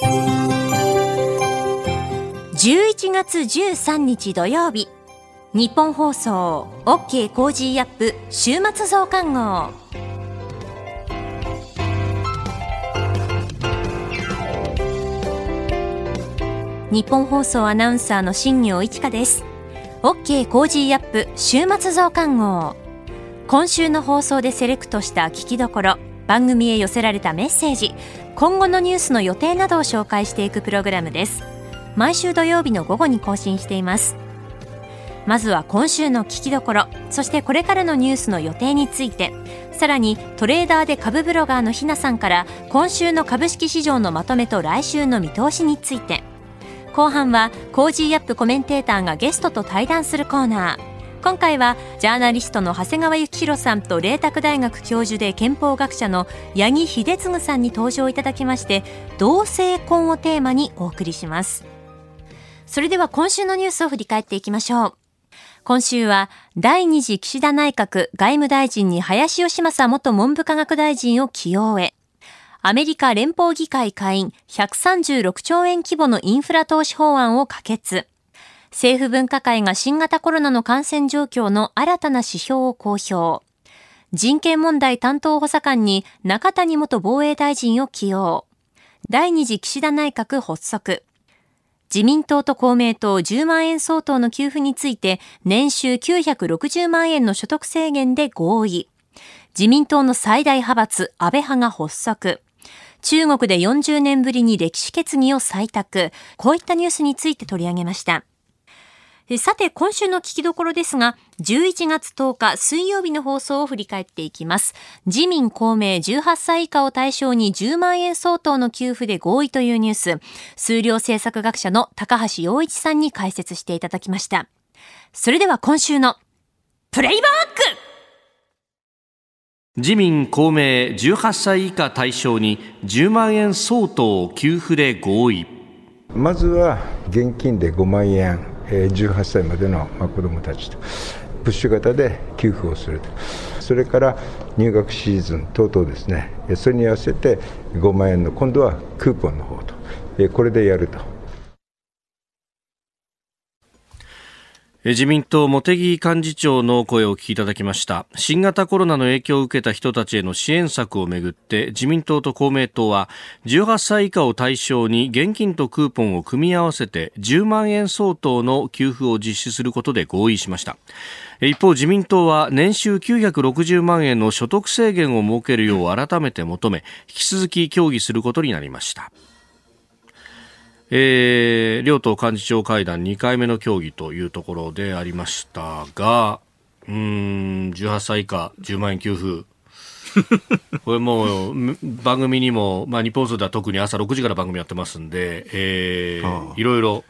11月13日土曜日。日本放送 OK コージーアップ週末増刊号。ニッポン放送アナウンサーの新行市佳です。OK コージーアップ週末増刊号。今週の放送でセレクトした聞きどころ番組へ寄せられたメッセージ今後のニュースの予定などを紹介していくプログラムです。毎週土曜日の午後に更新しています。まずは今週の聞きどころそしてこれからのニュースの予定についてさらにトレーダーで株ブロガーのひなさんから今週の株式市場のまとめと来週の見通しについて。後半は Cozy up!コメンテーターがゲストと対談するコーナー。今回はジャーナリストの長谷川幸洋さんと麗澤大学教授で憲法学者の八木秀次さんに登場いただきまして同性婚をテーマにお送りします。それでは今週のニュースを振り返っていきましょう。今週は第二次岸田内閣外務大臣に林芳正元文部科学大臣を起用へ。アメリカ連邦議会下院136兆円規模のインフラ投資法案を可決。政府分科会が新型コロナの感染状況の新たな指標を公表。人権問題担当補佐官に中谷元防衛大臣を起用。第二次岸田内閣発足。自民党と公明党10万円相当の給付について年収960万円の所得制限で合意。自民党の最大派閥安倍派が発足。中国で40年ぶりに歴史決議を採択。こういったニュースについて取り上げました。さて、今週の聞きどころですが、11月10日水曜日の放送を振り返っていきます。自民公明18歳以下を対象に10万円相当の給付で合意というニュース、数量政策学者の高橋洋一さんに解説していただきました。それでは今週のプレイバック自民公明18歳以下対象に10万円相当給付で合意まずは現金で5万円18歳までの子どもたちとプッシュ型で給付をすると。それから入学シーズン等々ですね。それに合わせて5万円の今度はクーポンの方とこれでやると。自民党茂木幹事長の声をお聞きいただきました。新型コロナの影響を受けた人たちへの支援策をめぐって自民党と公明党は18歳以下を対象に現金とクーポンを組み合わせて10万円相当の給付を実施することで合意しました。一方自民党は年収960万円の所得制限を設けるよう改めて求め引き続き協議することになりました。えー、両党幹事長会談2回目の協議というところでありましたが、うん、18歳以下10万円給付。これもう番組にも、まあ、日本放送では特に朝6時から番組やってますんで、えー、いろいろ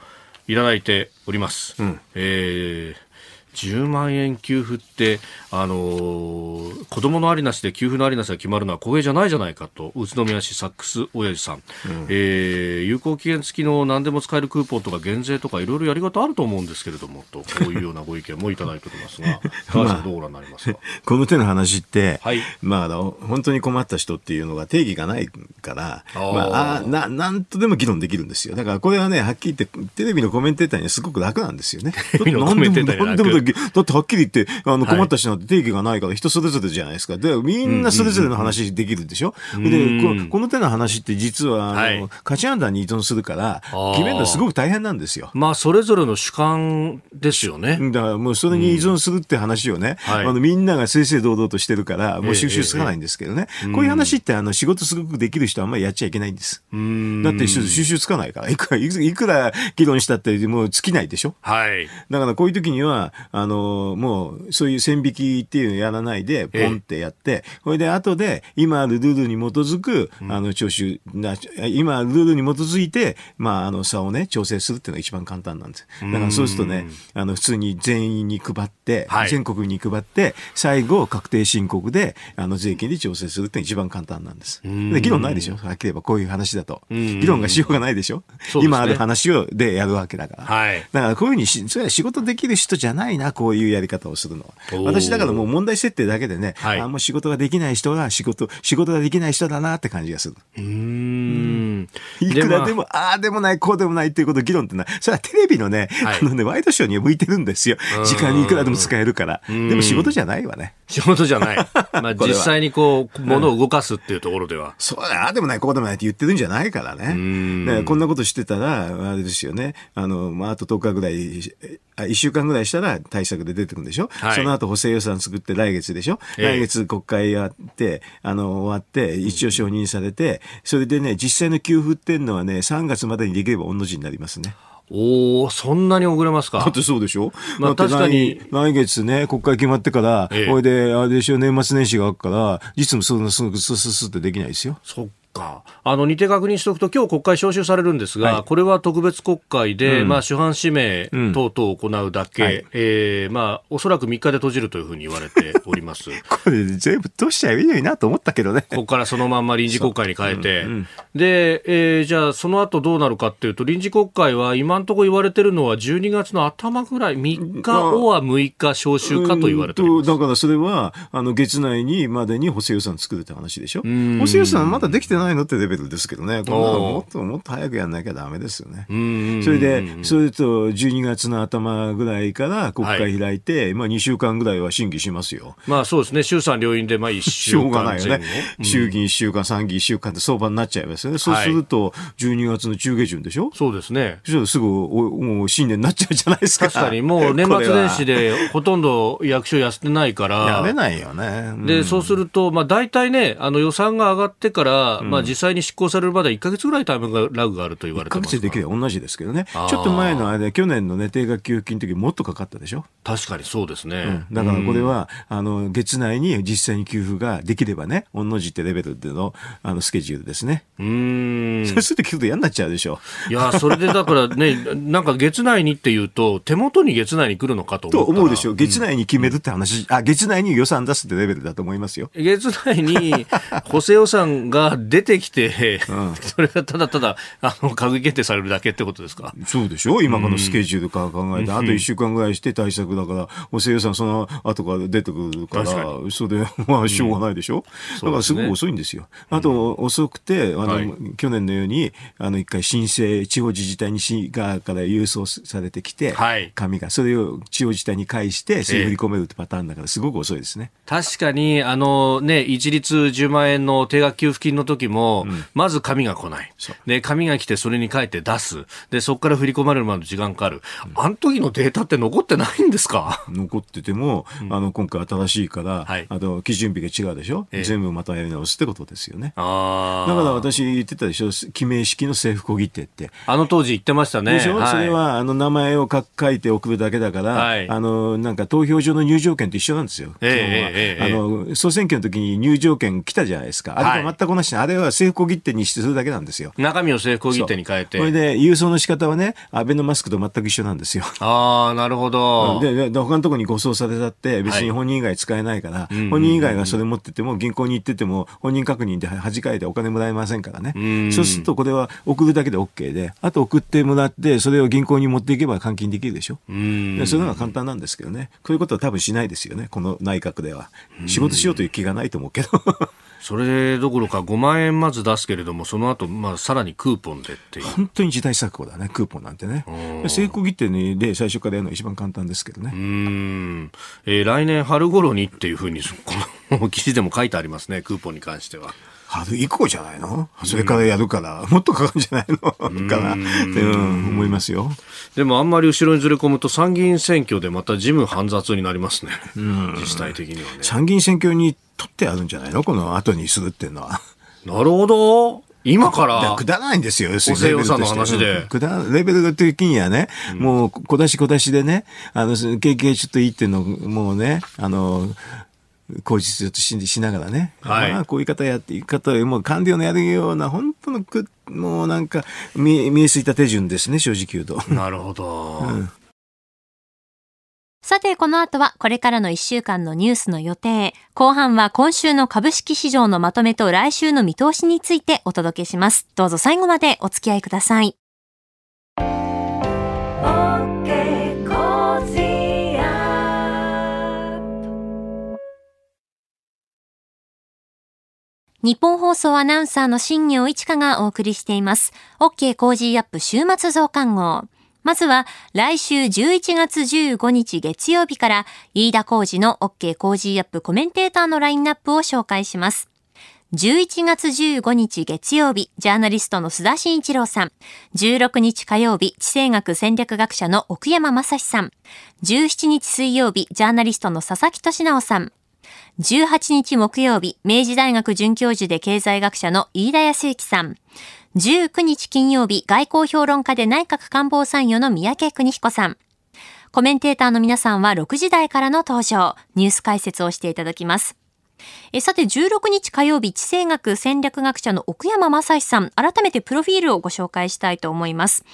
いただいております。うん、えー10万円給付って、あのー、子供のありなしで給付のありなしが決まるのは公平じゃないじゃないかと、宇都宮市サックス親父さん、うん、えー、有効期限付きの何でも使えるクーポンとか減税とかいろいろやり方あると思うんですけれども、と、こういうようなご意見もいただいておりますが、高橋さんどうご覧になりますか、この手の話って、はい、まあ、本当に困った人っていうのが定義がないから、あまあ、あな、なんとでも議論できるんですよ。だからこれはね、はっきり言って、テレビのコメンテーターにはすごく楽なんですよね。テレビのコメンテーターに楽だってはっきり言って、あの、困った人なんて定義がないから人それぞれじゃないですか。で、みんなそれぞれの話できるでしょ？でこ、この手の話って実は、あの、価値判断に依存するから、決めるのすごく大変なんですよ。まあ、それぞれの主観ですよね。だからもうそれに依存するって話をね、あの、みんなが正々堂々としてるから、もう収集つかないんですけどね。こういう話って、あの、仕事すごくできる人はあんまりやっちゃいけないんです。だって収集つかないから。いくら、いくら議論したってもう尽きないでしょ。はい。だからこういう時には、あの、もう、そういう線引きっていうのをやらないで、ポンってやって、それで後で、今あるルールに基づく、あの、徴収、今あるルールに基づいて、まあ、あの、差をね、調整するっていうのが一番簡単なんです。だからそうするとね、あの、普通に全員に配って、はい、全国に配って、最後、確定申告で、あの、税金で調整するって一番簡単なんです。で、議論ないでしょ？はっきり言えばこういう話だと。議論がしようがないでしょ、ね、今ある話をでやるわけだから。はい。だからこういうふうにし、それは仕事できる人じゃないいな、こういうやり方をするのは。私だからもう問題設定だけでね、はい、あもう仕事ができない人が仕事、仕事ができない人だなって感じがする。うん。いくらでも、ああでもない、こうでもないっていうこと議論ってのは、それはテレビのね、はい、あのね、ワイドショーには向いてるんですよ。時間にいくらでも使えるから。でも仕事じゃないわね。仕事じゃない。まあ実際にこう、ものを動かすっていうところでは。そうだ、ああでもない、こうでもないって言ってるんじゃないからね。こんなことしてたら、あれですよね。あの、まあ、あと10日ぐらい、あ1週間ぐらいしたら対策で出てくるんでしょ、はい、その後補正予算作って来月でしょ、えー、来月国会やって、あの、終わって、一応承認されて、それでね、実際の給付っていうのはね、3月までにできれば御の字になりますね。おお、そんなに遅れますか？だってそうでしょ？まあ確かに。来月ね、国会決まってから、ええ、これで、あれでしょ、年末年始があるから、実務そんなすぐスススってできないですよ。そっか。あの、似て確認しておくと、今日国会召集されるんですが、はい、これは特別国会で、うん、まあ、主犯指名等々を行うだけ、うんはい、えー、まあ、おそらく3日で閉じるというふうに言われております。これ全部通しちゃいいのになと思ったけどね。ここからそのまんま臨時国会に変えて、う。んうん、で、えー、じゃあ、その後どうなるかっていうと、臨時国会は今のところ言われてるのは12月の頭ぐらい、3日おは6日召集かと言われてるだからそれは、あの、月内にまでに補正予算作るって話でしょ。補正予算まだできてないのってレベルですけどね、こんなのもっともっと早くやんなきゃだめですよね。それで、それと12月の頭ぐらいから国会開いて、はい、まあ2週間ぐらいは審議しますよ。まあそうですね、衆参両院でまあ1週間。しょうがないよね。衆議院1週間、参議院1週間って相場になっちゃいますよね。そうすると、12月の中下旬でしょ？そうですね。すぐもう新年になっちゃうじゃないですか。確かに、もう年末年始で ほとんど役所休ってないから。やめないよね。うん、で、そうすると、まあ大体ね、あの予算が上がってから、まあ実際に執行されるまで1か月ぐらいタイムラグがあると言われてます1ヶ月できれば同じですけどね。ちょっと前の間、去年のね、定額給付金の時もっとかかったでしょ？確かにそうですね。うん、だからこれは、あの、月内に実際に給付ができればね、同じってレベルでの、あの、スケジュールですね。うん。そうすると聞くと嫌になっちゃうでしょ？いや、それでだからね、なんか月内にっていうと、手元に月内に来るのかと思と思うでしょ？月内に決めるって話、うん、あ、月内に予算出すってレベルだと思いますよ。月内に補正予算が出てきて、うん、それがただただ、あの、閣議決定されるだけってことですか？そうでしょ？今このスケジュールから考えて、うん、あと1週間ぐらいして対策だから、補正予算その後から出てくるから、それで、まあ、しょうがないでしょ、うん、だからすごく遅いんですよ。あと、遅くて、あの、はい、去年のように、あの、一回申請、地方自治体に市側から郵送されてきて、はい、紙が、それを地方自治体に返して、それ振り込めるってパターンだから、すごく遅いですね。確かに、あのね、一律10万円の定額給付金の時も、うん、まず紙が来ない。で、紙が来てそれに書いて出す。で、そこから振り込まれるまで時間かかる。あの時のデータって残ってないんですか？残ってても、あの、今回新しいから、はい、あの、基準日が違うでしょ、えー、全部またやり直すってことですよね。あだから私言ってたでしょ？記名式の政府小切手って。あの当時言ってましたね。でしょ、はい、それは、あの、名前を書いて送るだけだから、はい、あの、なんか投票所の入場券と一緒なんですよ。えー、あの、総選挙の時に入場券来たじゃないですか。あれと全く同じ、あれは政府小切手にしてするだけなんですよ。中身を政府小切手に変えて。これで、郵送の仕方はね、アベノマスクと全く一緒なんですよ。ああ、なるほど。で、で他のところに誤送されたって、別に本人以外使えないから、はい、本人以外がそれ持ってても、銀行に行ってても、本人確認で恥かいてお金もらえませんからね。そうすると、これは送るだけで OK で、あと送ってもらって、それを銀行に持っていけば換金できるでしょ。うそれのが簡単なんですけどね。こういうことは多分しないですよね、この内閣では。仕事しようという気がないと思うけど。それどころか5万円まず出すけれども、その後、まあさらにクーポンでっていう。本当に時代錯誤だね、クーポンなんてね。成功切手で最初からやるのが一番簡単ですけどね。うん。えー、来年春頃にっていうふうに、この記事でも書いてありますね、クーポンに関しては。春以降じゃないの？それからやるから、もっとかかるんじゃないの？かなって思いますよ。でもあんまり後ろにずれ込むと参議院選挙でまた事務煩雑になりますね。自治体的にはね。参議院選挙に取ってあるんじゃないの？この後にするっていうのは。なるほど。今からくだらないんですよ。補正の話で。くだレベル的にはね、うん、もう小出し小出しでね、あの、経験ちょっといいっていうのもうね、あの、口実とししながらね、はい、まあ、こういう方やって、いう方もう官僚のやるような、本当のく、もうなんか見、見えすいた手順ですね、正直言うと。なるほど。うんさて、この後はこれからの1週間のニュースの予定。後半は今週の株式市場のまとめと来週の見通しについてお届けします。どうぞ最後までお付き合いください。ニッポン放送アナウンサーの新行市佳がお送りしています。OK コージーアップ週末増刊号。まずは来週11月15日月曜日から飯田浩二の OK コージーアップコメンテーターのラインナップを紹介します。11月15日月曜日、ジャーナリストの須田慎一郎さん。16日火曜日、地政学戦略学者の奥山真司さん。17日水曜日、ジャーナリストの佐々木俊尚さん。18日木曜日、明治大学准教授で経済学者の飯田康之さん。19日金曜日、外交評論家で内閣官房参与の三宅邦彦さん。コメンテーターの皆さんは6時台からの登場、ニュース解説をしていただきます。えさて、16日火曜日、地政学戦略学者の奥山正史さん、改めてプロフィールをご紹介したいと思います。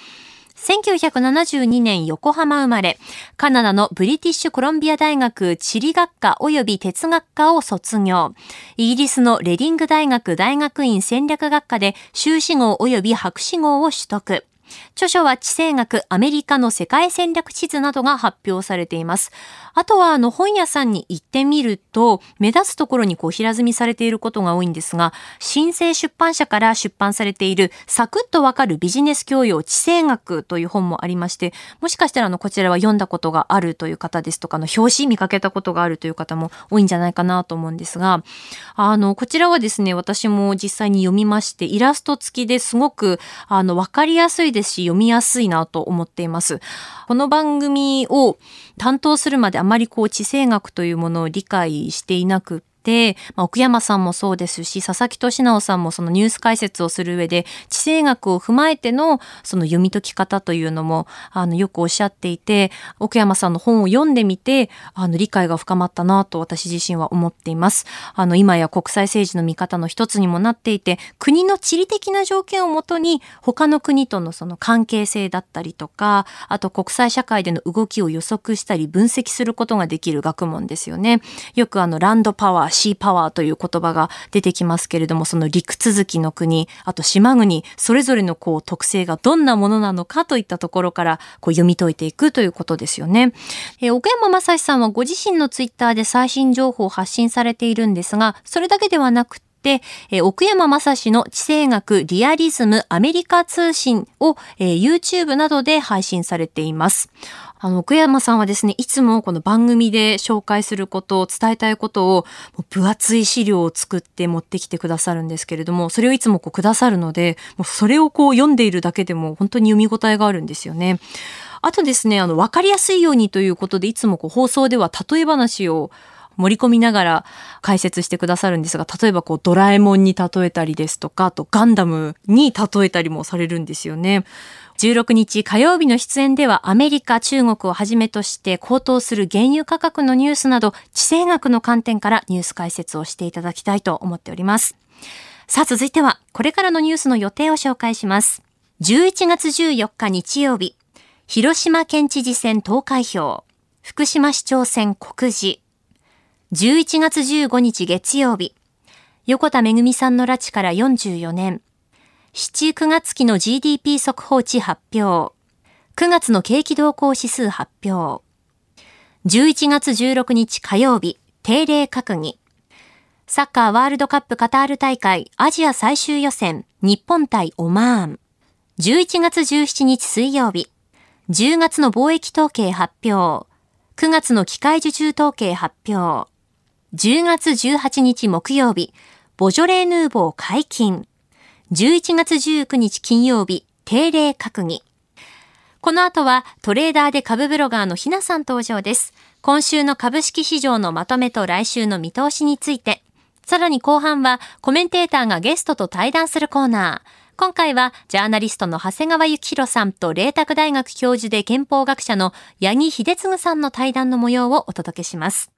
1972年横浜生まれ、カナダのブリティッシュコロンビア大学地理学科及び哲学科を卒業。イギリスのレディング大学大学院戦略学科で修士号及び博士号を取得。著書は地政学、アメリカの世界戦略地図などが発表されています。あとは、あの、本屋さんに行ってみると、目立つところにこう平積みされていることが多いんですが、新生出版社から出版されている、サクッとわかるビジネス教養地政学という本もありまして、もしかしたらあの、こちらは読んだことがあるという方ですとか、の、表紙見かけたことがあるという方も多いんじゃないかなと思うんですが、あの、こちらはですね、私も実際に読みまして、イラスト付きですごく、あの、わかりやすいですし、読みやすいなと思っています。この番組を担当するまであまりこう地政学というものを理解していなくて、まあ、奥山さんもそうですし、佐々木俊直さんもそのニュース解説をする上で、地政学を踏まえてのその読み解き方というのも、あの、よくおっしゃっていて、奥山さんの本を読んでみて、あの、理解が深まったなと私自身は思っています。あの、今や国際政治の見方の一つにもなっていて、国の地理的な条件をもとに、他の国とのその関係性だったりとか、あと国際社会での動きを予測したり分析することができる学問ですよね。よくあの、ランドパワー、シーパワーという言葉が出てきますけれども、その陸続きの国、あと島国、それぞれのこう特性がどんなものなのかといったところからこう読み解いていくということですよね。えー、岡山正史さんはご自身のツイッターで最新情報を発信されているんですが、それだけではなくて、え、奥山正史の地政学リアリズムアメリカ通信を、え、YouTube などで配信されています。あの、奥山さんはですね、いつもこの番組で紹介すること、伝えたいことを、分厚い資料を作って持ってきてくださるんですけれども、それをいつもこうくださるので、もうそれをこう読んでいるだけでも本当に読み応えがあるんですよね。あとですね、あの、わかりやすいようにということで、いつもこう放送では例え話を盛り込みながら解説してくださるんですが、例えばこうドラえもんに例えたりですとか、あとガンダムに例えたりもされるんですよね。16日火曜日の出演ではアメリカ、中国をはじめとして高騰する原油価格のニュースなど地政学の観点からニュース解説をしていただきたいと思っております。さあ続いてはこれからのニュースの予定を紹介します。11月14日日曜日、広島県知事選投開票、福島市長選告示、11月15日月曜日、横田めぐみさんの拉致から44年、7、9月期の GDP 速報値発表。9月の景気動向指数発表。11月16日火曜日、定例閣議。サッカーワールドカップカタール大会アジア最終予選、日本対オマーン。11月17日水曜日、10月の貿易統計発表。9月の機械受注統計発表。10月18日木曜日、ボジョレーヌーボー解禁。11月19日金曜日、定例閣議。この後はトレーダーで株ブロガーのひなさん登場です。今週の株式市場のまとめと来週の見通しについて。さらに後半はコメンテーターがゲストと対談するコーナー。今回はジャーナリストの長谷川幸洋さんと麗澤大学教授で憲法学者の八木秀次さんの対談の模様をお届けします。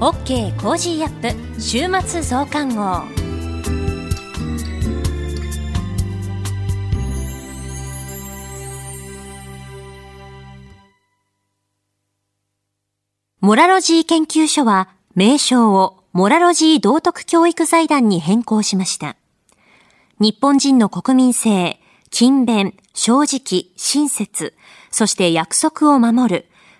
OK コージーアップ週末増刊号モラロジー研究所は名称をモラロジー道徳教育財団に変更しました。日本人の国民性、勤勉、正直、親切、そして約束を守る、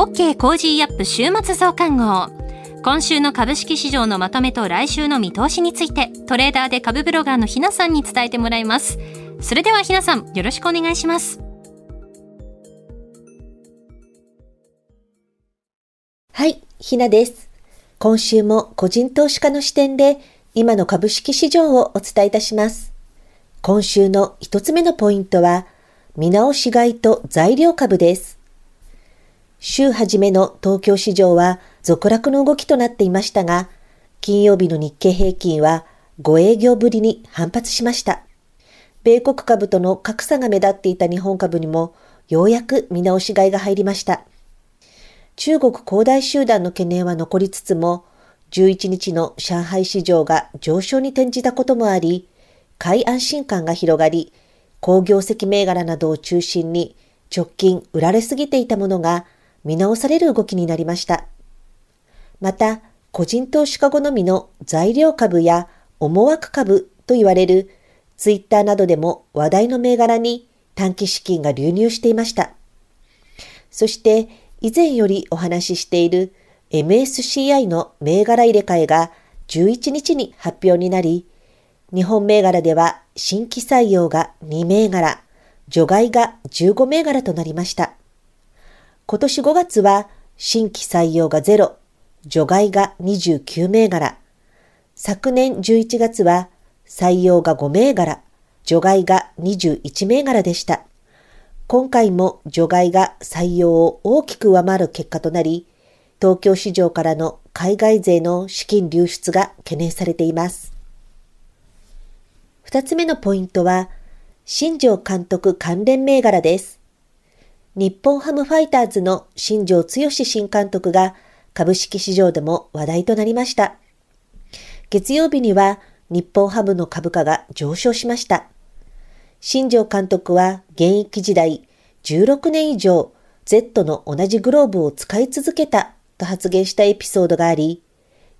OK コージーアップ週末増刊号。今週の株式市場のまとめと来週の見通しについて、トレーダーで株ブロガーのひなさんに伝えてもらいます。それではひなさん、よろしくお願いします。はい、ひなです。今週も個人投資家の視点で、今の株式市場をお伝えいたします。今週の一つ目のポイントは、見直し買いと材料株です。週初めの東京市場は続落の動きとなっていましたが、金曜日の日経平均は5営業ぶりに反発しました。米国株との格差が目立っていた日本株にもようやく見直し買いが入りました。中国恒大集団の懸念は残りつつも、11日の上海市場が上昇に転じたこともあり、買い安心感が広がり、工業績銘柄などを中心に直近売られすぎていたものが見直される動きになりました。また、個人投資家好みの材料株や思惑株と言われるツイッターなどでも話題の銘柄に短期資金が流入していました。そして以前よりお話ししている MSCI の銘柄入れ替えが11日に発表になり、日本銘柄では新規採用が2銘柄、除外が15銘柄となりました。今年5月は新規採用が0、除外が29銘柄。昨年11月は採用が5銘柄、除外が21銘柄でした。今回も除外が採用を大きく上回る結果となり、東京市場からの海外勢の資金流出が懸念されています。二つ目のポイントは、新庄監督関連銘柄です。日本ハムファイターズの新庄剛志新監督が株式市場でも話題となりました。月曜日には日本ハムの株価が上昇しました。新庄監督は現役時代16年以上 Z の同じグローブを使い続けたと発言したエピソードがあり、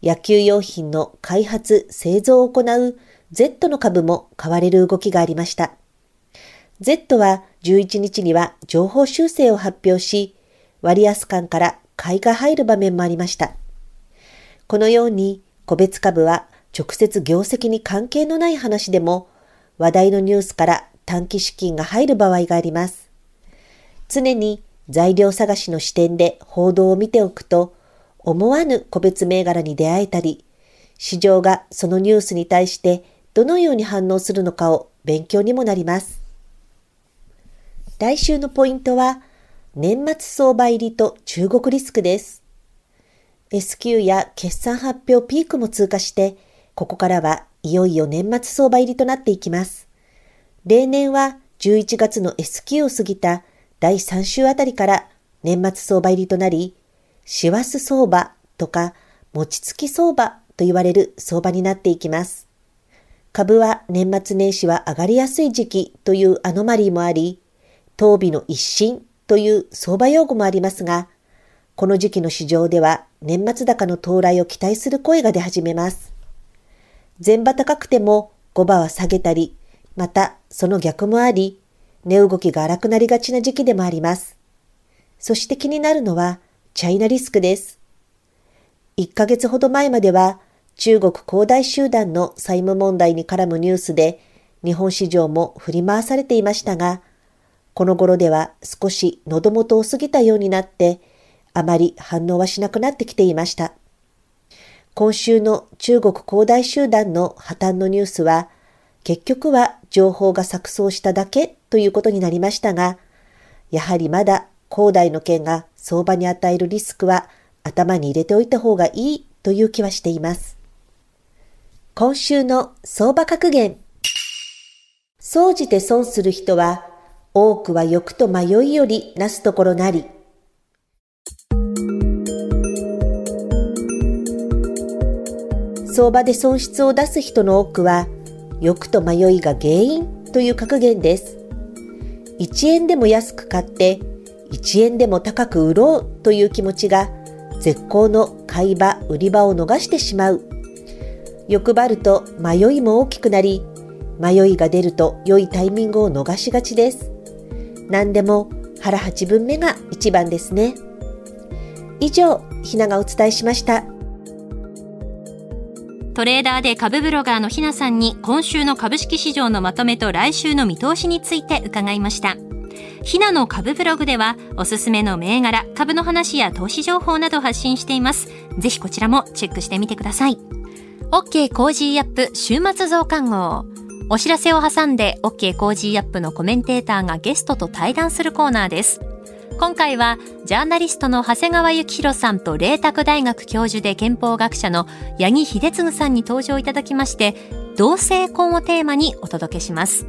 野球用品の開発、製造を行う Z の株も買われる動きがありました。Z は11日には情報修正を発表し、割安感から買いが入る場面もありました。このように個別株は直接業績に関係のない話でも話題のニュースから短期資金が入る場合があります。常に材料探しの視点で報道を見ておくと思わぬ個別銘柄に出会えたり、市場がそのニュースに対してどのように反応するのかを勉強にもなります。来週のポイントは、年末相場入りと中国リスクです。S q や決算発表ピークも通過して、ここからはいよいよ年末相場入りとなっていきます。例年は11月の S q を過ぎた第3週あたりから年末相場入りとなり、師走相場とか餅つき相場と言われる相場になっていきます。株は年末年始は上がりやすい時期というアノマリーもあり、当備の一新という相場用語もありますが、この時期の市場では年末高の到来を期待する声が出始めます。前場高くても5場は下げたり、またその逆もあり、値動きが荒くなりがちな時期でもあります。そして気になるのはチャイナリスクです。1ヶ月ほど前までは中国恒大集団の債務問題に絡むニュースで日本市場も振り回されていましたが、この頃では少し喉元を過ぎたようになって、あまり反応はしなくなってきていました。今週の中国恒大集団の破綻のニュースは、結局は情報が錯綜しただけということになりましたが、やはりまだ恒大の件が相場に与えるリスクは頭に入れておいた方がいいという気はしています。今週の相場格言。総じて損する人は多くは欲と迷いよりなすところなり。相場で損失を出す人の多くは、欲と迷いが原因という格言です。1円でも安く買って、1円でも高く売ろうという気持ちが、絶好の買い場、売り場を逃してしまう。欲張ると迷いも大きくなり、迷いが出ると良いタイミングを逃しがちです。何でも腹八分目が一番ですね。以上、ひながお伝えしました。トレーダーで株ブロガーのひなさんに今週の株式市場のまとめと来週の見通しについて伺いました。ひなの株ブログではおすすめの銘柄、株の話や投資情報など発信しています。ぜひこちらもチェックしてみてください。OK コージーアップ週末増刊号。お知らせを挟んで OK コージーアップのコメンテーターがゲストと対談するコーナーです。今回はジャーナリストの長谷川幸洋さんと麗澤大学教授で憲法学者の八木秀次さんに登場いただきまして同性婚をテーマにお届けします。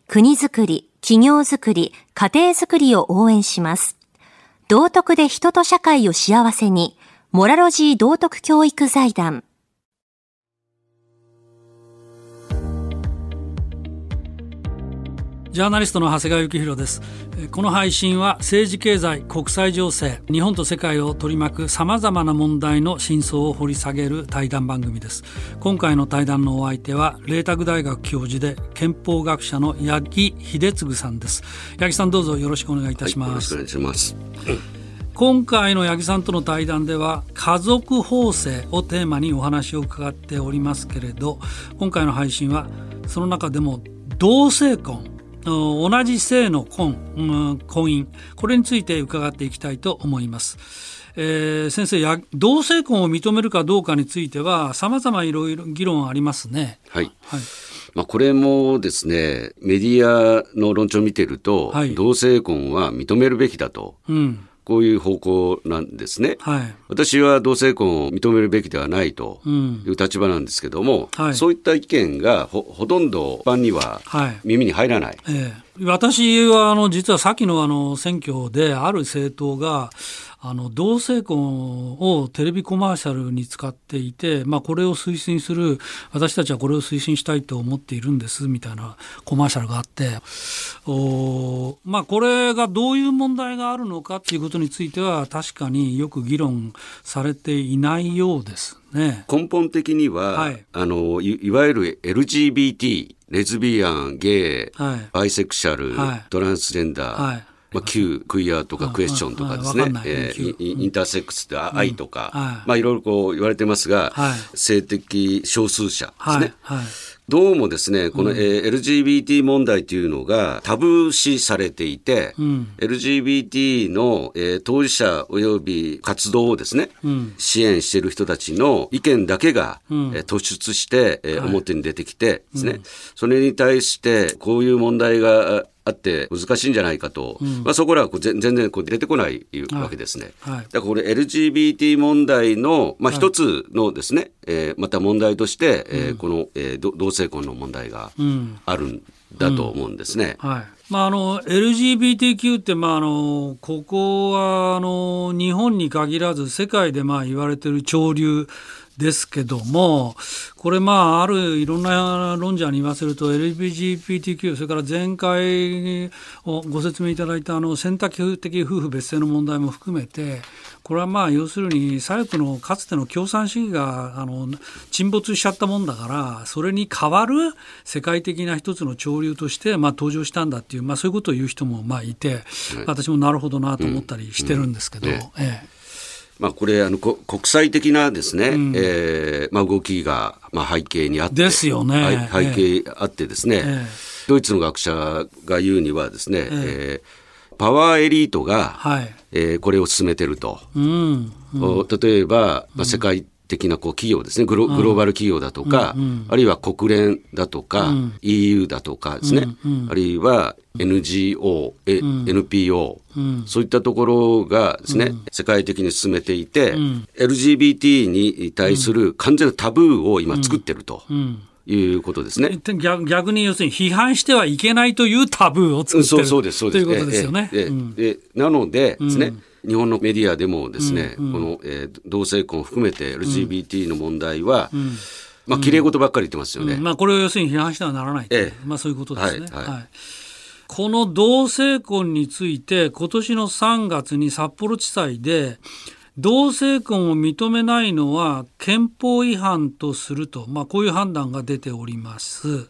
国づくり、企業づくり、家庭づくりを応援します。道徳で人と社会を幸せに、モラロジー道徳教育財団。ジャーナリストの長谷川幸宏です。この配信は政治経済、国際情勢、日本と世界を取り巻く様々な問題の真相を掘り下げる対談番組です。今回の対談のお相手は、麗澤大学教授で憲法学者の八木秀次さんです。八木さんどうぞよろしくお願いいたします。はい、よろしくお願いします。今回の八木さんとの対談では家族法制をテーマにお話を伺っておりますけれど今回の配信はその中でも同性婚同じ性の婚、うん、婚姻これについて伺っていきたいと思います。えー、先生や同性婚を認めるかどうかについてはさまざまいろいろ議論ありますね。はい、はいまあ、これもですねメディアの論調を見てると、はい、同性婚は認めるべきだと。うんこういう方向なんですね。はい、私は同性婚を認めるべきではないという立場なんですけども、うんはい、そういった意見がほほとんど一般には耳に入らない。はいええ、私はあの実は先のあの選挙である政党があの同性婚をテレビコマーシャルに使っていて、まあ、これを推進する私たちはこれを推進したいと思っているんですみたいなコマーシャルがあってお、まあ、これがどういう問題があるのかっていうことについては確かによく議論されていないようです。ね、根本的には、はい、あのいいわゆる LGBT レズビアン、ゲイ、はい、バイセクシャル、はい、トランスジェンダー、はいまあ、Q、クイアとかクエスチョンとかですね、えー、インターセックスって愛とか、うん。はい、まあいろいろこう言われてますが、はい、性的少数者ですね。はいはい。どうもですね、この、うん、えー、LGBT 問題というのがタブー視されていて、うん、LGBT の、えー、当事者及び活動をですね、うん、支援している人たちの意見だけが、うん、えー、突出して、えー、表に出てきてですね、それに対してこういう問題があって難しいんじゃないかと、うん、まあ、そこらはこう全然こう出てこないわけですね。はい。はい、だからこれ LGBT 問題の、まあ、一つのですね、はい、えー、また問題として、うん、えー、この、えー、同性婚の問題があるんだと思うんですね。うん、はい。まあ、あの LGBTQ って、まあ、あのここはあの日本に限らず世界でまあ言われている潮流ですけども、これ、まあ、あるいろんな論者に言わせると、LGBTQ、それから前回ご説明いただいたあの選択的夫婦別姓の問題も含めて、これはまあ要するに左翼のかつての共産主義があの沈没しちゃったもんだからそれに代わる世界的な一つの潮流としてまあ登場したんだっていう、まあ、そういうことを言う人もまあいて、私もなるほどなと思ったりしてるんですけど。ええまあ、これあの国際的なですね、うん、えー、まあ、動きが、まあ、背景にあってですよね。背景あってですね、えドイツの学者が言うにはですね、ええ。ー、パワーエリートが、はい、えー、これを進めてると、うん。うん、例えば、まあ、世界的なこう企業ですね。グロ、グローバル企業だとか、うんうん、あるいは国連だとか、うん、EU だとかですね、うんうん、あるいは NGO、うん、NPO、うん、そういったところがですね、世界的に進めていて、LGBT に対する完全なタブーを今作ってると。いうことですね。逆逆に要するに批判してはいけないというタブーを作ってるそうそうですそうです。ということですよね。えええなのでですね、日本のメディアでもですね、うんうん、この、えー、同性婚を含めて LGBT の問題は、うん、まあ綺麗事ばっかり言ってますよね。まあこれを要するに批判してはならない、ええ、まあそういうことですね。はい、はい。この同性婚について今年の3月に札幌地裁で同性婚を認めないのは憲法違反とすると、まあ、こういう判断が出ております、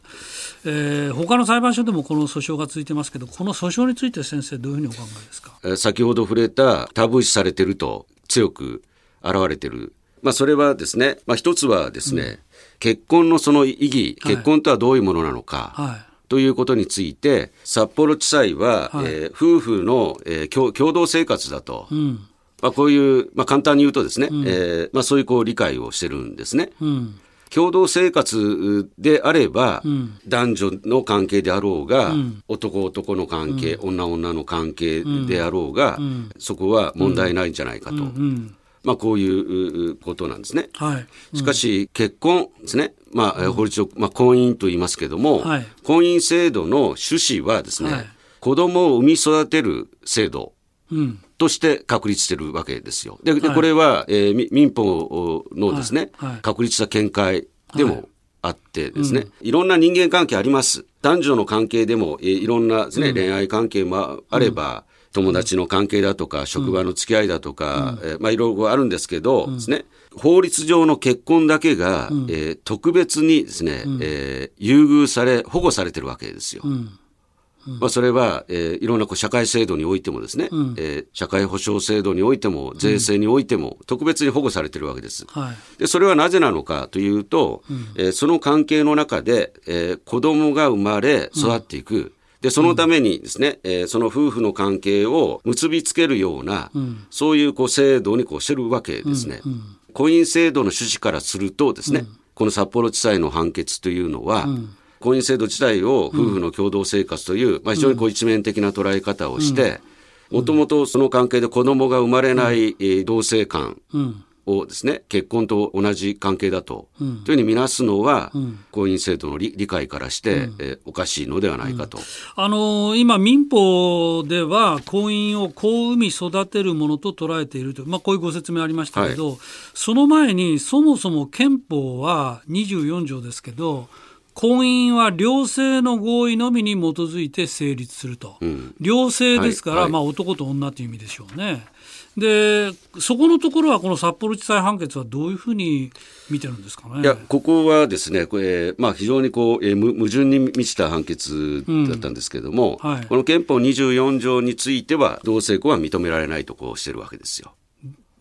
えー、他の裁判所でもこの訴訟が続いてますけどこの訴訟について先生どういうふうにお考えですか？先ほど触れたタブー視されてると強く現れてる、まあ、それはですね、まあ、一つはですね、うん、結婚のその意義結婚とはどういうものなのか、はい、はい。ということについて、札幌地裁は、はい、えー、夫婦の、えー、共共同生活だと、うん、まあ、こういう、まあ、簡単に言うとですね、うん、えー、まあ、そういうこう理解をしてるんですね。うん。共同生活であれば、うん、男女の関係であろうが、うん、男男の関係、うん、女女の関係であろうが、そこは問題ないんじゃないかと。まあ、こういうことなんですね。はい、しかし、結婚ですね。まあ、法律上、まあ、婚姻と言いますけども、はい、婚姻制度の趣旨はですね、はい、子供を産み育てる制度として確立してるわけですよ。で、でこれは、えー、民法のですね、確立した見解でもあってですね、いろんな人間関係あります。男女の関係でも、えー、いろんなですね、うん、恋愛関係もあれば、友達の関係だとか、職場の付き合いだとか、うん、えー、まあいろいろあるんですけど、ですね、法律上の結婚だけが、うん、えー、特別にですね、うん、えー、優遇され、保護されてるわけですよ。うんまあ、それは、えー、いろんなこう社会制度においてもですね、うん、えー、社会保障制度においても、税制においても、特別に保護されているわけです。はい、で、それはなぜなのかというと、うん、えー、その関係の中で、えー、子供が生まれ、育っていく。うん、で、そのためにですね、えー、その夫婦の関係を結びつけるような、そういうこう制度にこうしてるわけですね。婚姻制度の趣旨からするとですね、この札幌地裁の判決というのは、婚姻制度自体を夫婦の共同生活という、まあ、非常にこう一面的な捉え方をして、もともとその関係で子供が生まれない、え同性間をですね、結婚と同じ関係だと、というふうに見なすのは、婚姻制度の理解からして、えおかしいのではないかと。あの今、民法では婚姻を子を産み育てるものと捉えていると、まあ、こういうご説明ありましたけど、はい、その前にそもそも憲法は24条ですけど、婚姻は両性の合意のみに基づいて成立すると、うん、両性ですから、はいはい、まあ、男と女という意味でしょうね。でそこのところは、この札幌地裁判決はどういうふうに見てるんですかね？いやここはですね、これまあ、非常にこう、えー、矛盾に満ちた判決だったんですけれども、うんはい、この憲法24条については、同性婚は認められないとこうしてるわけですよ。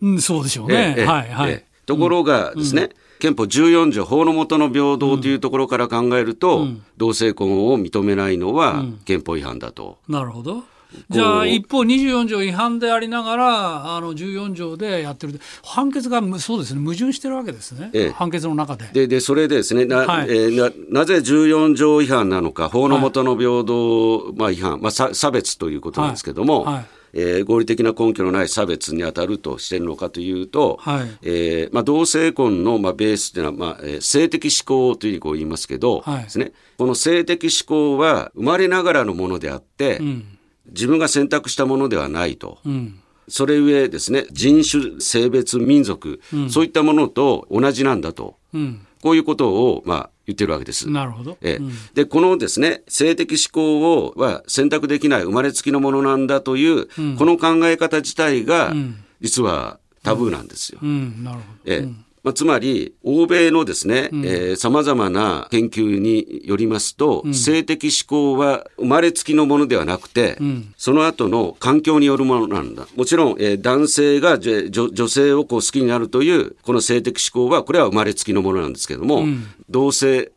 うん、そうでしょうね。えー、はいはい、ところがですね、うん憲法14条法の下の平等というところから考えると、うん、同性婚を認めないのは憲法違反だと。なるほど。じゃあ一方24条違反でありながらあの14条でやってる。判決がそうですね矛盾してるわけですね、ええ、判決の中で。ででそれでですねなはい、えー、ななぜ14条違反なのか法の下の平等、はい、まあ、違反、まあ、差別ということなんですけども。はい、はいえー、合理的な根拠のない差別に当たるとしているのかというと、はい、えー、まあ、同性婚の、まあ、ベースというのは、まあえー、性的指向というふうにこう言いますけど、はい、ですね、この性的指向は生まれながらのものであって、うん、自分が選択したものではないと。うん。それゆえですね、人種、性別、民族、うん、そういったものと同じなんだと。うんこういうことを、まあ、言ってるわけです。なるほど。えうん、で、このですね、性的思考をは選択できない生まれつきのものなんだという、うん、この考え方自体が、実はタブーなんですよ。うん、なるほど。えまあ、つまり、欧米のですね、うん、えー、様々な研究によりますと、うん、性的思考は生まれつきのものではなくて、うん、その後の環境によるものなんだ。もちろん、えー、男性が女性をこう好きになるという、この性的思考は、これは生まれつきのものなんですけれども、同性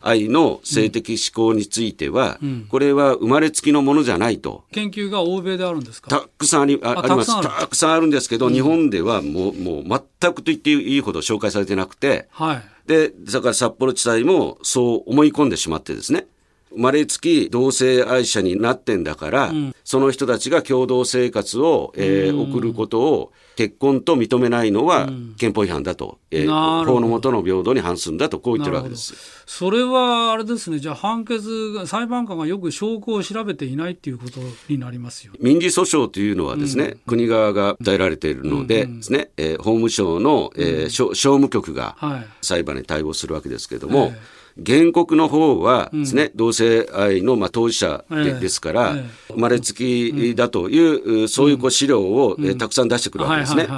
愛の性的思考については、これは生まれつきのものじゃないと。研究が欧米であるんですか？たくさんありあります。たくさんあるんですけど、日本ではもう、もう全くと言っていいほど紹介されてなくて、はい、で、だから札幌地裁もそう思い込んでしまってですね、生まれつき同性愛者になってんだから、うん、その人たちが共同生活を、えー、送ることを結婚と認めないのは憲法違反だと、うん、えー、法の下の平等に反するんだとこう言ってるわけです。それはあれですね、じゃあ判決が、裁判官がよく証拠を調べていないということになりますよ。民事訴訟というのはですね、うん、国側が訴えられているのでですね、うん。うん、えー、法務省の、えー、商務局が裁判に対応するわけですけれども、はい原告の方はですね、うん、同性愛のまあ当事者でですから、え生まれつきだという、うん、そういうこう資料を、うん、えたくさん出してくるわけですね。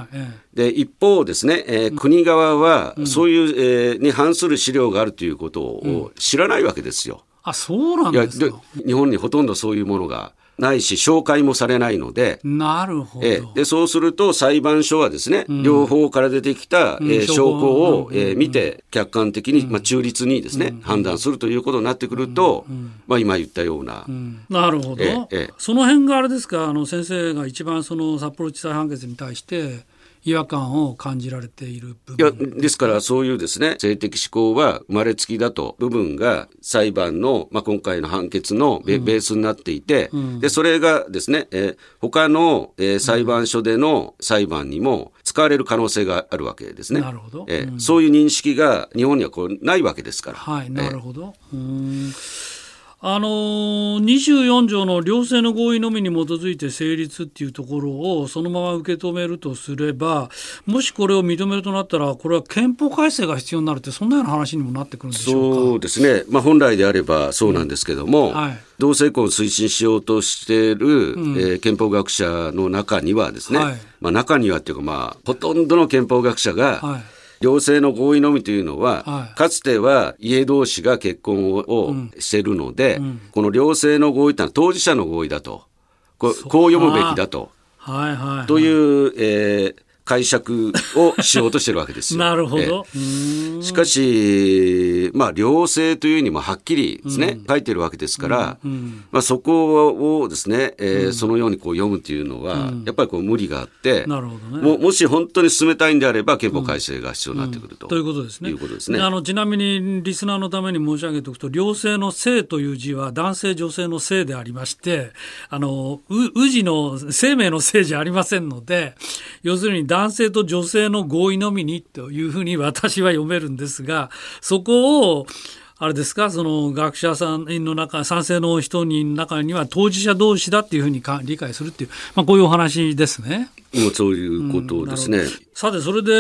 で、一方ですね、えー、国側は、そういう、えー、に反する資料があるということを知らないわけですよ。あ、そうなんですか。日本にほとんどそういうものがないし、紹介もされないので、なるほど。えでそうすると、裁判所はですね、うん、両方から出てきた、うん、えー、証拠を、うん、えー、見て、客観的に、まあ、中立にですね、判断するということになってくると、まあ、今言ったような。なるほど、ええ。その辺があれですか、あの先生が一番その札幌地裁判決に対して、違和感を感じられている部分。いやですからそういうですね性的思考は生まれつきだと部分が裁判の、まあ、今回の判決のベ,、ースになっていて、うん、でそれがですね、えー、他の、えー、裁判所での裁判にも使われる可能性があるわけですね。なるほど、えー、そういう認識が日本にはこうないわけですから。はい、なるほど。えーあの24条の両性の合意のみに基づいて成立っていうところをそのまま受け止めるとすればもしこれを認めるとなったらこれは憲法改正が必要になるってそんなような話にもなってくるんでしょうか？そうですね、まあ、本来であればそうなんですけども、うん。はい、同性婚を推進しようとしている、うん、えー、憲法学者の中にはですね、はい、まあ、中にはっていうか、まあ、ほとんどの憲法学者が、はい両性の合意のみというのは、はい、かつては家同士が結婚をしているので、うん、この両性の合意というのは当事者の合意だと、こうこう読むべきだと。はいはいはい、という、えー、解釈をしようとしてるわけですよ。なるほど。しかし、まあ、良性というにもはっきりですね、うん、書いてるわけですから、うんうん、まあ、そこをですね、えーそのようにこう読むというのは、やっぱりこう無理があって、なるほどね、ももし本当に進めたいんであれば、憲法改正が必要になってくると。ということですね。いうことですね。あのちなみに、リスナーのために申し上げておくと、良性の性という字は男性、女性の性でありまして、あの、う、氏の生命の性じゃありませんので、要するに男性と女性の合意のみにというふうに私は読めるんですが、そこを、あれですか、その学者さんの中、賛成の人に中には当事者同士だっていうふうにか理解するっていう、まあ、こういうお話ですね。もうそういうことですね。うん、さて、それで、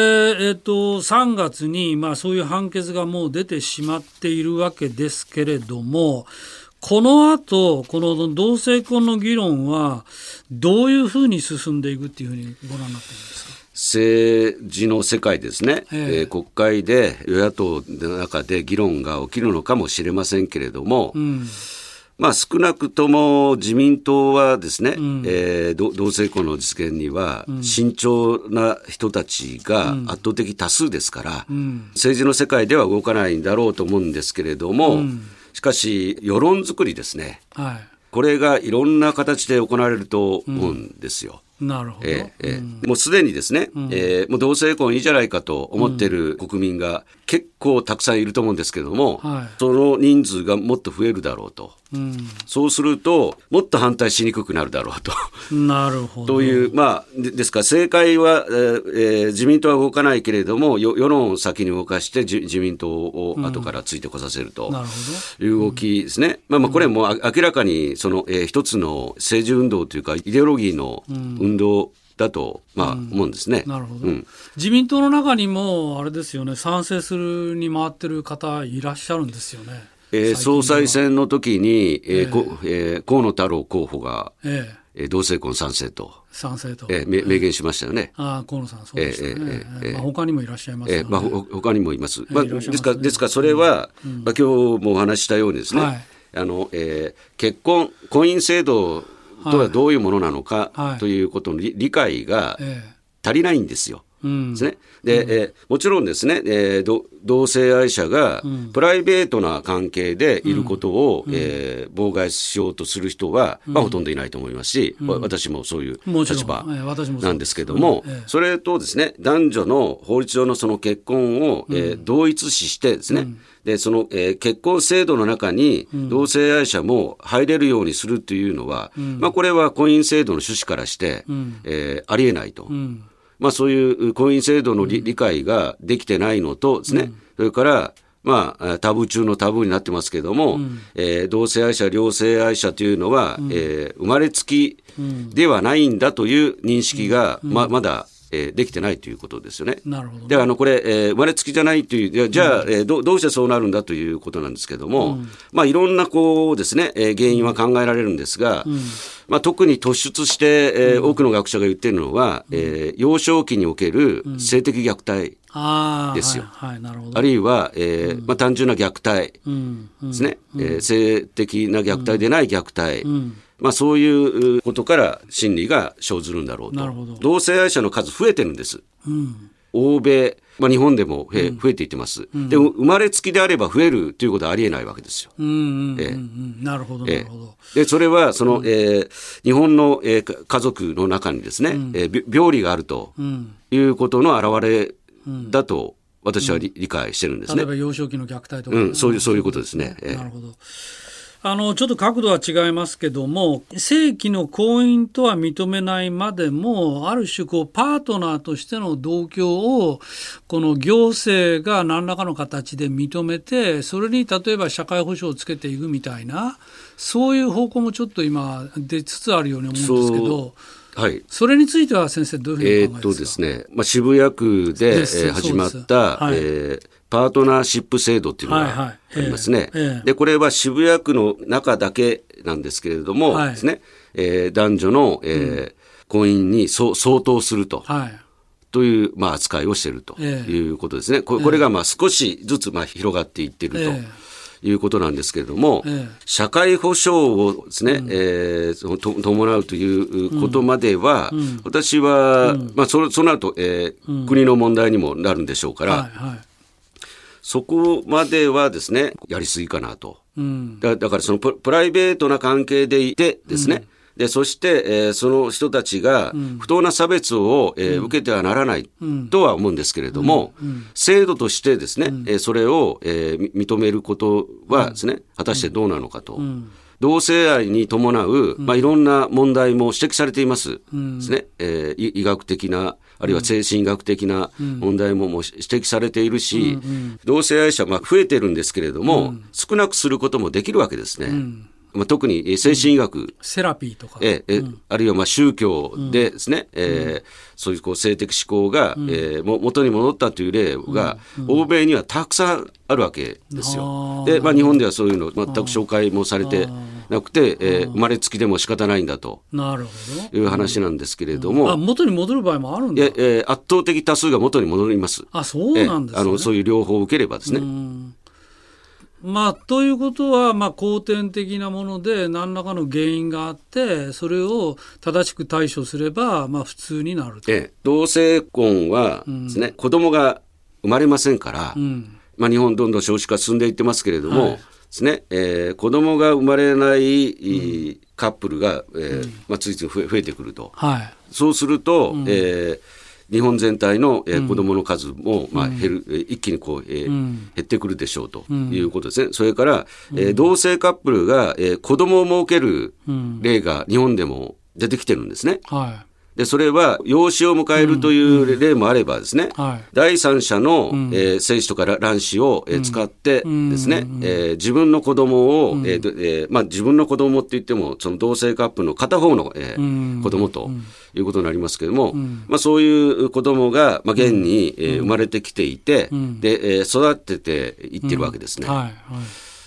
えっ、ー、と、3月に、まあ、そういう判決がもう出てしまっているわけですけれども、この後、この同性婚の議論は、どういうふうに進んでいくっていうふうにご覧になってるんですか？政治の世界ですね、えー、えー、国会で与野党の中で議論が起きるのかもしれませんけれども、うん、まあ、少なくとも自民党はですね、うん、えー、同性婚の実現には慎重な人たちが圧倒的多数ですから、うん、政治の世界では動かないんだろうと思うんですけれども、うん。しかし、世論作りですね、はい、これがいろんな形で行われると思うんですよ。うん、なるほど、えーえー、もうすでにですね、うん、えー、もう同性婚いいじゃないかと思っている国民が結構たくさんいると思うんですけども、はい、その人数がもっと増えるだろうと。うん、そうすると、もっと反対しにくくなるだろうと。なるほど。という、まあ、ですから正解は、えー、自民党は動かないけれども、世論を先に動かして自民党を後からついてこさせるという動きですね。うん、まあまあ、これも明らかに、その、えー、一つの政治運動というか、イデオロギーの運動だと、まあ、思うんですね。なるほど、うん、自民党の中にも、あれですよね、賛成するに回ってる方いらっしゃるんですよね。えー、総裁選の時に、えーえーえー、河野太郎候補が、えー、同性婚賛成と。賛成と。えー、明言しましたよね。ああ、河野さん、そうですね。えーえーまあ、他にもいらっしゃいます、ね、えー、まあ、他にもいます。まあ、ですから、ですから、それは、うん、まあ、今日もお話したようにですね、はい、あの、えー、結婚、婚姻制度とはどういうものなのか、はい、ということの理解が足りないんですよ。ですね。で、うん、えー、もちろんですね、えー、同性愛者がプライベートな関係でいることを、うん、えー、妨害しようとする人は、まあ、ほとんどいないと思いますし、うん、私もそういう立場なんですけども、それとですね、男女の法律上のその結婚を、えー、同一視してですね、で、その、えー、結婚制度の中に同性愛者も入れるようにするというのは、まあ、これは婚姻制度の趣旨からして、えー、ありえないと。まあ、そういう婚姻制度の理,、理解ができてないのとですね、それから、まあ、タブー中のタブーになってますけれども、うん、えー、同性愛者、両性愛者というのは、うん、えー、生まれつきではないんだという認識が、うん、ままだえー、できてないということですよね。なるほど、で、あの、これ、えー、生まれつきじゃないという、じゃあ、うん、えー、どどうしてそうなるんだということなんですけども、うん、まあ、いろんな、こうですね、えー、原因は考えられるんですが、うん、まあ、特に突出して、えー、多くの学者が言ってるのは、えー、幼少期における性的虐待。ですよ。はい、はい、なるほど。あるいは、えーまあ、単純な虐待ですね、うん、えー、性的な虐待でない虐待、まあ、そういうことから心理が生ずるんだろうと。同性愛者の数増えてるんです。うん、欧米、まあ、日本でも増え,、増えていってます、うん、で生まれつきであれば増えるということはありえないわけですよ。なるほど、なるほど。で、それは、その、うん、えー、日本の、えー、家族の中にですね、うん、えー、病理があるということの表れだと、私は理,、解してるんですね。例えば幼少期の虐待とか。うん、そういう、そういうことですね。なるほど。あのちょっと角度は違いますけども正規の婚姻とは認めないまでもある種こうパートナーとしての同居をこの行政が何らかの形で認めてそれに例えば社会保障をつけていくみたいなそういう方向もちょっと今出つつあるように思うんですけど。はい、それについては先生どういうふうに考えますか、えー、っとですね、まあ、渋谷区で、えー、始まった、はい、えー、パートナーシップ制度っていうのがありますね。で、これは渋谷区の中だけなんですけれども、はい、ですね、えー、男女の、えー、うん、婚姻に相当すると。はい。という、まあ、扱いをしているということですね。これが、まあ、少しずつ、まあ、広がっていっていると。いうことなんですけれども、ええ、社会保障をですね、うん、えー、と伴うということまでは、うん、私は、うん、まあそ、そうなると、えー国の問題にもなるんでしょうから、はいはいそこまではですね、やりすぎかなと。うん、だだからそのプライベートな関係でいてですね、うん、でそして、えー、その人たちが不当な差別を、えー、受けてはならないとは思うんですけれども、制度としてですね、えー、それを、えー、認めることはですね、果たしてどうなのかと。同性愛に伴う、まあ、いろんな問題も指摘されています。ですね。えー、医学的なあるいは精神学的な問題ももう指摘されているし、同性愛者、まあ、増えてるんですけれども、少なくすることもできるわけですね。まあ、特に精神医学、セラピーとか、ええ、あるいはまあ宗教でですね、うん、えー、そういうこう性的思考が、うん、えー、も元に戻ったという例が、欧米にはたくさんあるわけですよ。で、まあ、日本ではそういうの全く紹介もされてなくて、えー、生まれつきでも仕方ないんだと。なるほど。いう話なんですけれども、あ元に戻る場合もあるんだ、ええー、圧倒的多数が元に戻ります。あそうなんです、ね、あのそういう両方を受ければですね。まあ、ということは、まあ、後天的なもので何らかの原因があってそれを正しく対処すれば、まあ、普通になると、ええ、同性婚はですね、うん、子供が生まれませんから、うん、まあ、日本どんどん少子化進んでいってますけれども、はい。ですね、えー、子供が生まれない、うん、カップルが、えー、うん、まあ、ついつい増え増えてくると、はい、そうすると、うん、えー、日本全体の、えー、子供の数も、まあ、減る、うん、一気にこう、えー減ってくるでしょうということですね。それから、えー、同性カップルが、えー、子供を設ける例が日本でも出てきてるんですね。はいで、それは養子を迎えるという例もあればですね、うん。はい、第三者の、うん、えー、精子とか卵子を、えー、使ってですね、うん、えー、自分の子供を、うん、えまあ自分の子供って言っても、その同性カップルの片方の、えー、子供ということになりますけれども、まあそういう子供が、まあ現に、えー、生まれてきていて、で、えー、育てていってるわけですね。はい。はい。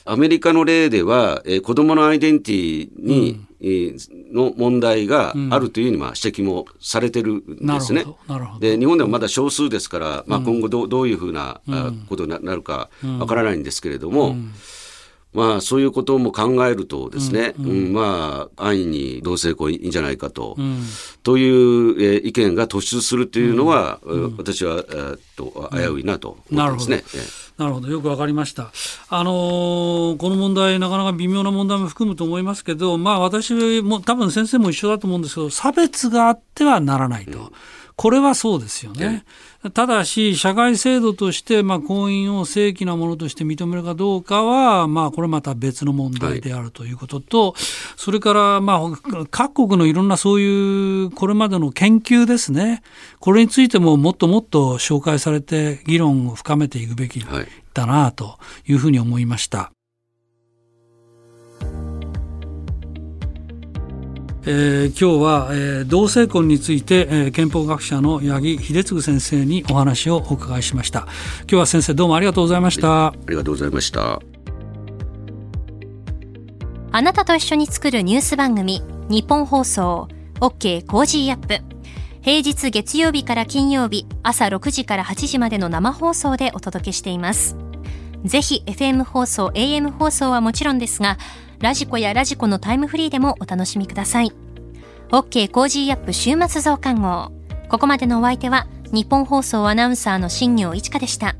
アメリカの例では、えー、子供のアイデンティに、うん。えー、の問題があるというふうにまあ指摘もされてるんですね。で日本でもまだ少数ですから、まあ、今後どうどういうふうなことになるかわからないんですけれども、うん。まあ、そういうことも考えるとですね、うん、うん。うん、まあ、安易に同性婚いいんじゃないかと、うん、という、えー、意見が突出するというのは、私は、えー、っと危ういなと思ってますね。なるほど、なるほどよくわかりました。あのー、この問題、なかなか微妙な問題も含むと思いますけど、まあ私も、多分先生も一緒だと思うんですけど、差別があってはならないと。これはそうですよね。ただし、社会制度として、まあ、婚姻を正規なものとして認めるかどうかは、まあ、これまた別の問題であるということと、はい、それから、まあ、各国のいろんなそういう、これまでの研究ですね。これについてももっともっと紹介されて、議論を深めていくべきだな、というふうに思いました。えー、今日は、えー、同性婚について、えー、憲法学者の八木秀次先生にお話をお伺いしました。今日は先生どうもありがとうございました。ありがとうございました。あなたと一緒に作るニュース番組ニッポン放送。OK Cozy up。平日月曜日から金曜日朝6時から8時までの生放送でお届けしています。ぜひ FM 放送 AM 放送はもちろんですが radiko や radiko のタイムフリーでもお楽しみください。OK コージーアップ週末増刊号。ここまでのお相手はニッポン放送アナウンサーの新行市佳でした。